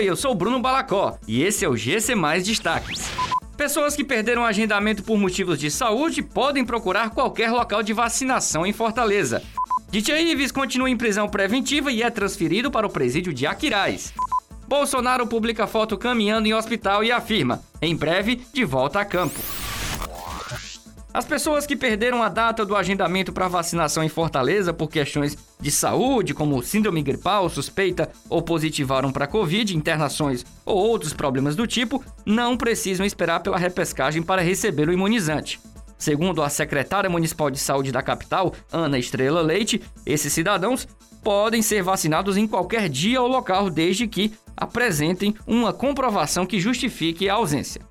Oi, eu sou Bruno Balacó e esse é o GC Mais Destaques. Pessoas que perderam agendamento por motivos de saúde podem procurar qualquer local de vacinação em Fortaleza. DJ Ives continua em prisão preventiva e é transferido para o presídio de Aquiraz. Bolsonaro publica foto caminhando em hospital e afirma: em breve, de volta a campo. As pessoas que perderam a data do agendamento para vacinação em Fortaleza por questões de saúde, como síndrome gripal, suspeita ou positivaram para Covid, internações ou outros problemas do tipo, não precisam esperar pela repescagem para receber o imunizante. Segundo a secretária municipal de saúde da capital, Ana Estrela Leite, esses cidadãos podem ser vacinados em qualquer dia ou local desde que apresentem uma comprovação que justifique a ausência.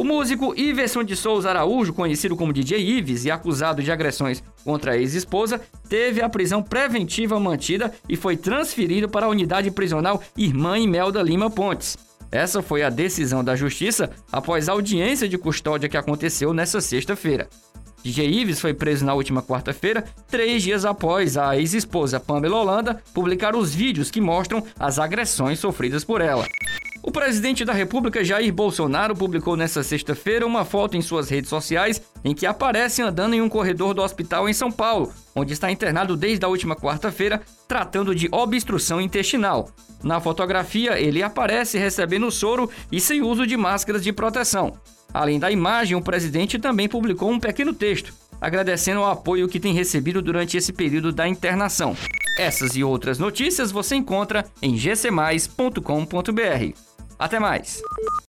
O músico Iverson de Souza Araújo, conhecido como DJ Ives e acusado de agressões contra a ex-esposa, teve a prisão preventiva mantida e foi transferido para a unidade prisional Irmã Imelda Lima Pontes. Essa foi a decisão da justiça após a audiência de custódia que aconteceu nesta sexta-feira. DJ Ives foi preso na última quarta-feira, três dias após a ex-esposa Pamela Holanda publicar os vídeos que mostram as agressões sofridas por ela. O presidente da República, Jair Bolsonaro, publicou nesta sexta-feira uma foto em suas redes sociais em que aparece andando em um corredor do hospital em São Paulo, onde está internado desde a última quarta-feira, tratando de obstrução intestinal. Na fotografia, ele aparece recebendo soro e sem uso de máscaras de proteção. Além da imagem, o presidente também publicou um pequeno texto, agradecendo o apoio que tem recebido durante esse período da internação. Essas e outras notícias você encontra em gcmais.com.br. Até mais!